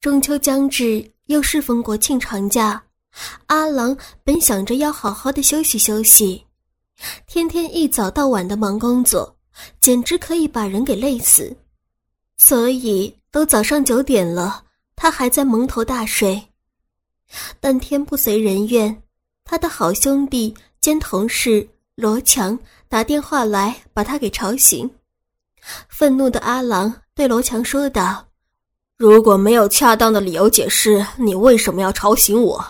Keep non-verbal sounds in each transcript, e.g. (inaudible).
中秋将至，又适逢国庆长假，阿郎本想着要好好的休息休息，天天一早到晚的忙工作，简直可以把人给累死。所以都早上九点了，他还在蒙头大睡。但天不随人愿，他的好兄弟兼同事罗强打电话来，把他给吵醒。愤怒的阿郎对罗强说道。如果没有恰当的理由解释你为什么要吵醒我，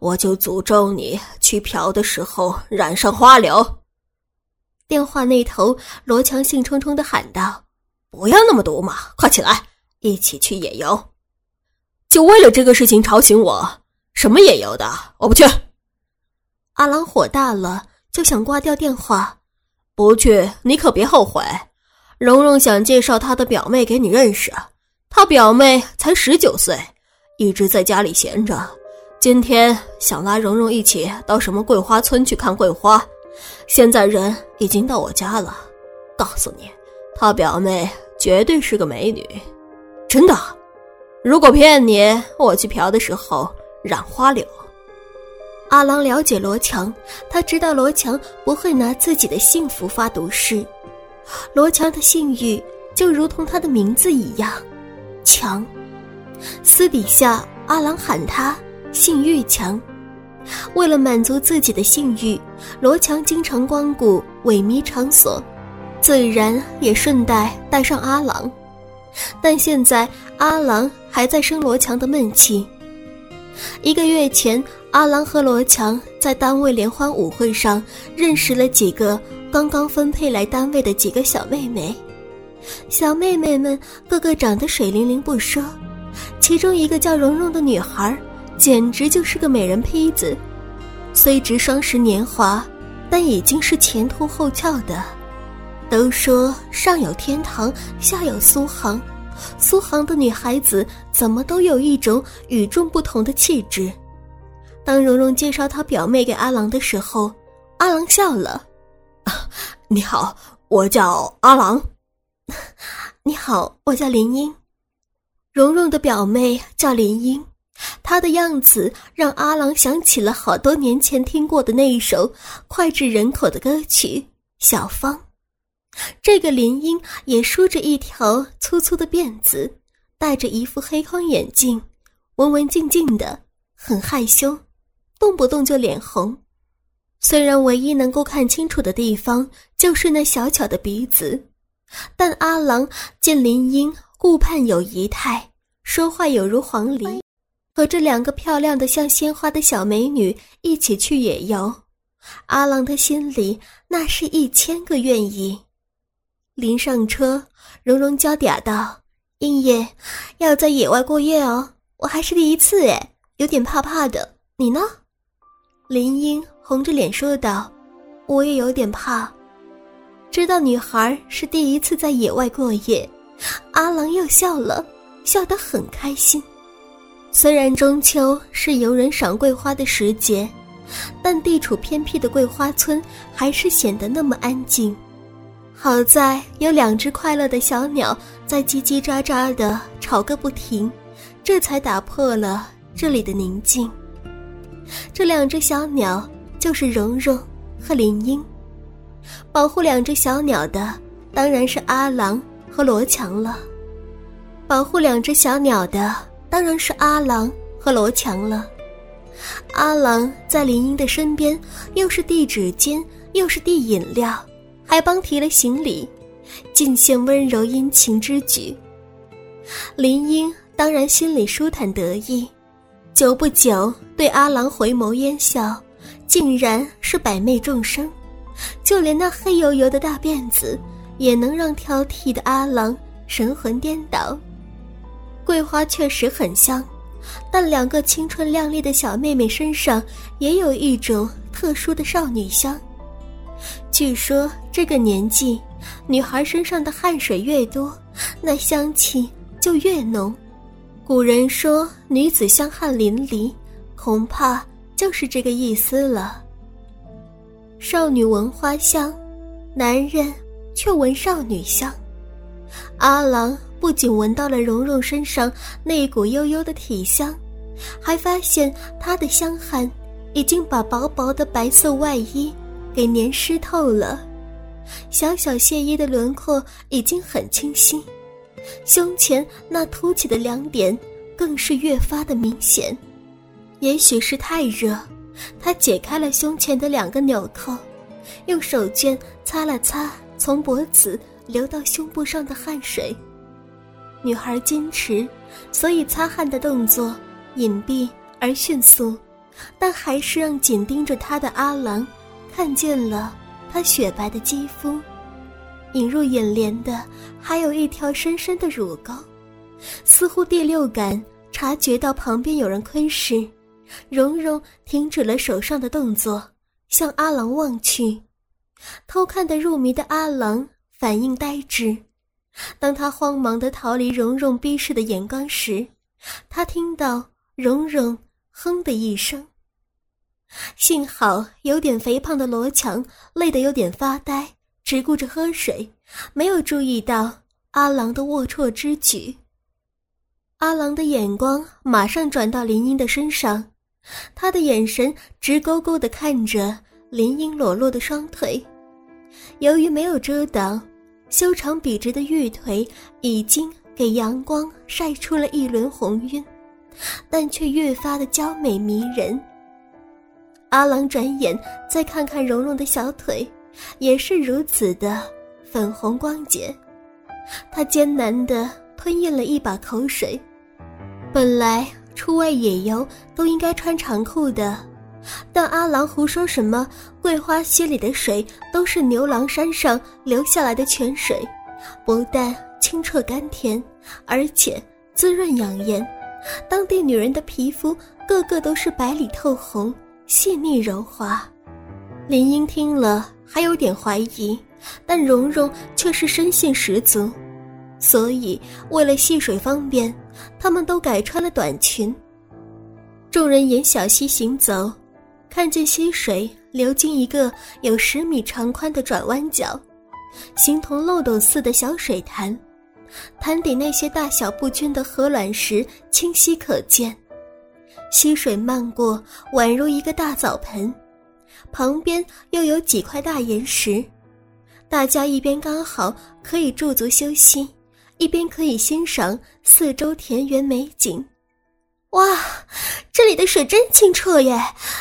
我就诅咒你去嫖的时候染上花柳。电话那头，罗强兴冲冲的喊道：“不要那么毒嘛，快起来，一起去野游。”就为了这个事情吵醒我？什么野游的？我不去！阿郎火大了，就想挂掉电话。不去，你可别后悔。蓉蓉想介绍她的表妹给你认识。他表妹才十九岁，一直在家里闲着。今天想拉蓉蓉一起到什么桂花村去看桂花，现在人已经到我家了。告诉你，他表妹绝对是个美女，真的。如果骗你，我去嫖的时候染花柳。阿郎了解罗强，他知道罗强不会拿自己的幸福发毒誓。罗强的性欲就如同他的名字一样。强，私底下阿郎喊他性欲强。为了满足自己的性欲，罗强经常光顾萎靡场所，自然也顺带带上阿郎。但现在阿郎还在生罗强的闷气。一个月前，阿郎和罗强在单位联欢舞会上认识了几个刚刚分配来单位的几个小妹妹。小妹妹们个个长得水灵灵不说，其中一个叫蓉蓉的女孩，简直就是个美人坯子。虽值双十年华，但已经是前凸后翘的。都说上有天堂，下有苏杭，苏杭的女孩子怎么都有一种与众不同的气质。当蓉蓉介绍她表妹给阿郎的时候，阿郎笑了：“ (laughs) 你好，我叫阿郎。”你好，我叫林英，蓉蓉的表妹叫林英，她的样子让阿郎想起了好多年前听过的那一首脍炙人口的歌曲《小芳》。这个林英也梳着一条粗粗的辫子，戴着一副黑框眼镜，文文静静的，很害羞，动不动就脸红。虽然唯一能够看清楚的地方就是那小巧的鼻子。但阿郎见林英顾盼有仪态，说话有如黄鹂，和这两个漂亮的像鲜花的小美女一起去野游，阿郎的心里那是一千个愿意。临上车，蓉蓉娇嗲道：“英英，要在野外过夜哦，我还是第一次哎，有点怕怕的。你呢？”林英红着脸说道：“我也有点怕。”知道女孩是第一次在野外过夜，阿郎又笑了，笑得很开心。虽然中秋是游人赏桂花的时节，但地处偏僻的桂花村还是显得那么安静。好在有两只快乐的小鸟在叽叽喳喳的吵个不停，这才打破了这里的宁静。这两只小鸟就是蓉蓉和林英。保护两只小鸟的当然是阿郎和罗强了。保护两只小鸟的当然是阿郎和罗强了。阿郎在林英的身边，又是递纸巾，又是递饮料，还帮提了行李，尽显温柔殷勤之举。林英当然心里舒坦得意，久不久对阿郎回眸烟笑，竟然是百媚众生。就连那黑油油的大辫子，也能让挑剔的阿郎神魂颠倒。桂花确实很香，但两个青春靓丽的小妹妹身上也有一种特殊的少女香。据说这个年纪，女孩身上的汗水越多，那香气就越浓。古人说女子香汗淋漓，恐怕就是这个意思了。少女闻花香，男人却闻少女香。阿郎不仅闻到了蓉蓉身上那股悠悠的体香，还发现她的香汗已经把薄薄的白色外衣给粘湿透了，小小亵衣的轮廓已经很清晰，胸前那凸起的两点更是越发的明显。也许是太热，她解开了胸前的两个纽扣，用手绢擦了擦从脖子流到胸部上的汗水。女孩矜持，所以擦汗的动作隐蔽而迅速，但还是让紧盯着她的阿郎看见了她雪白的肌肤。引入眼帘的还有一条深深的乳沟，似乎第六感察觉到旁边有人窥视，蓉蓉停止了手上的动作，向阿郎望去。偷看的入迷的阿郎反应呆滞。当他慌忙地逃离蓉蓉逼视的眼光时，他听到蓉蓉哼的一声。幸好有点肥胖的罗强累得有点发呆，只顾着喝水，没有注意到阿郎的龌龊之举。阿郎的眼光马上转到林英的身上，他的眼神直勾勾地看着林英裸露的双腿，由于没有遮挡。修长笔直的玉腿已经给阳光晒出了一轮红晕，但却越发的娇美迷人。阿郎转眼再看看蓉蓉的小腿，也是如此的粉红光洁。他艰难地吞咽了一把口水。本来出外野游都应该穿长裤的，但阿郎胡说什么？桂花溪里的水都是牛郎山上流下来的泉水，不但清澈甘甜，而且滋润养颜。当地女人的皮肤个个都是白里透红，细腻柔滑。林英听了还有点怀疑，但蓉蓉却是深信十足，所以为了戏水方便，他们都改穿了短裙。众人沿小溪行走，看见溪水。流进一个有十米长宽的转弯角，形同漏斗似的小水潭，潭底那些大小不均的鹅卵石清晰可见。溪水漫过，宛如一个大澡盆，旁边又有几块大岩石，大家一边刚好可以驻足休息，一边可以欣赏四周田园美景。哇，这里的水真清澈耶！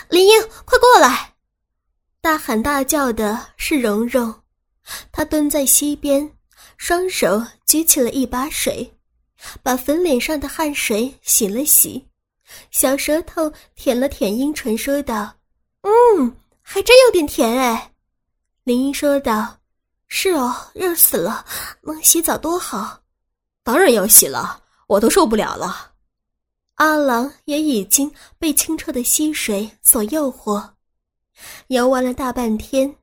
林英，快过来！大喊大叫的是蓉蓉，她蹲在溪边，双手举起了一把水，把粉脸上的汗水洗了洗，小舌头舔了舔阴唇，说道：“嗯，还真有点甜哎。”林英说道：“是哦，热死了，能洗澡多好。”“当然要洗了，我都受不了了。”阿郎也已经被清澈的溪水所诱惑。游玩了大半天，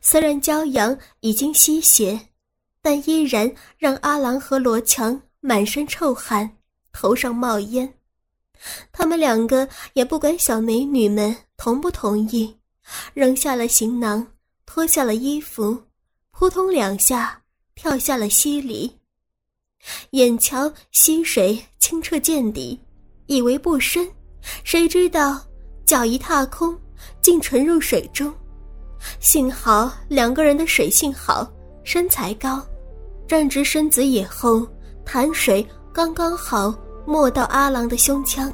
虽然骄阳已经吸血，但依然让阿郎和罗强满身臭汗，头上冒烟。他们两个也不管小美女们同不同意，扔下了行囊，脱下了衣服，扑通两下跳下了溪里。眼瞧溪水清澈见底，以为不深，谁知道脚一踏空。竟沉入水中，幸好两个人的水性好，身材高，站直身子以后，潭水刚刚好没到阿郎的胸腔。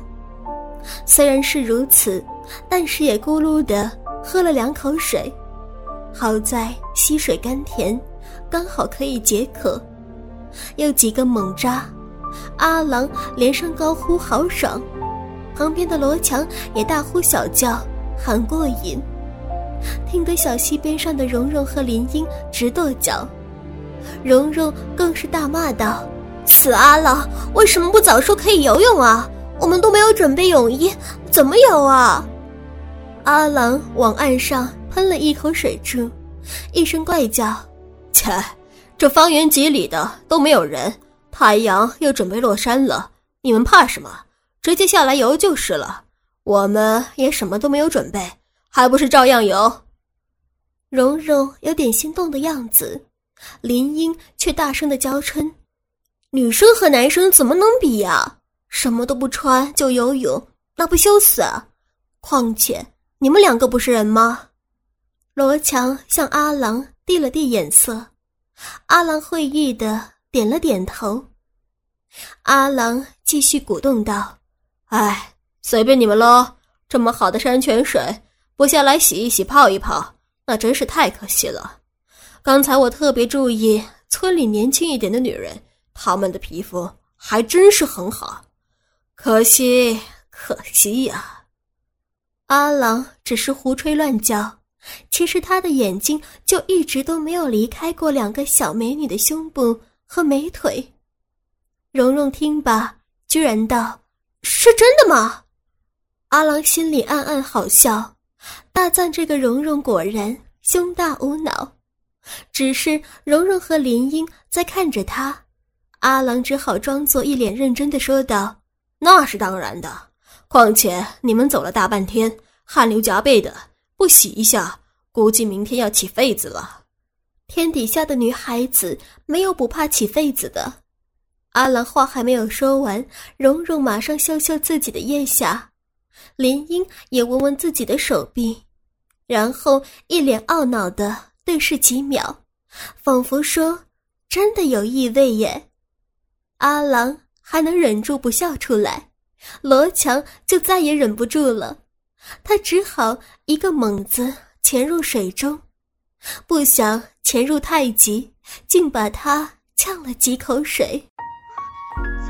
虽然是如此，但是也咕噜的喝了两口水。好在溪水甘甜，刚好可以解渴。又几个猛扎，阿郎连声高呼好爽，旁边的罗强也大呼小叫。喊过瘾，听得小溪边上的蓉蓉和林英直跺脚，蓉蓉更是大骂道：“死阿郎为什么不早说可以游泳啊？我们都没有准备泳衣，怎么游啊？”阿郎往岸上喷了一口水柱，一声怪叫：“切，这方圆几里的都没有人，太阳又准备落山了，你们怕什么？直接下来游就是了。”我们也什么都没有准备，还不是照样游？蓉蓉有点心动的样子，林英却大声的娇嗔：“女生和男生怎么能比呀？什么都不穿就游泳，那不羞死啊？况且你们两个不是人吗？罗强向阿郎递了递眼色，阿郎会意的点了点头。阿郎继续鼓动道：“哎，随便你们喽，这么好的山泉水，不下来洗一洗、泡一泡，那真是太可惜了。刚才我特别注意村里年轻一点的女人，她们的皮肤还真是很好，可惜，可惜呀。”阿郎只是胡吹乱叫，其实他的眼睛就一直都没有离开过两个小美女的胸部和美腿。蓉蓉听罢，居然道：“是真的吗？”阿郎心里暗暗好笑，大赞这个蓉蓉果然胸大无脑。只是蓉蓉和林英在看着他，阿郎只好装作一脸认真的说道：“那是当然的。”况且你们走了大半天，汗流浃背的，不洗一下，估计明天要起痱子了。天底下的女孩子没有不怕起痱子的。阿郎话还没有说完，蓉蓉马上嗅嗅自己的腋下，林英也闻闻自己的手臂，然后一脸懊恼的对视几秒，仿佛说：“真的有异味耶。”阿郎还能忍住不笑出来。罗强就再也忍不住了，他只好一个猛子潜入水中，不想潜入太急，竟把他呛了几口水。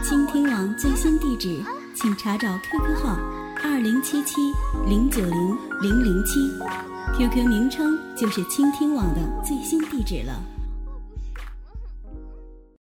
倾听网最新地址，请查找 QQ 号二零七七零九零零零七，QQ 名称就是倾听网的最新地址了。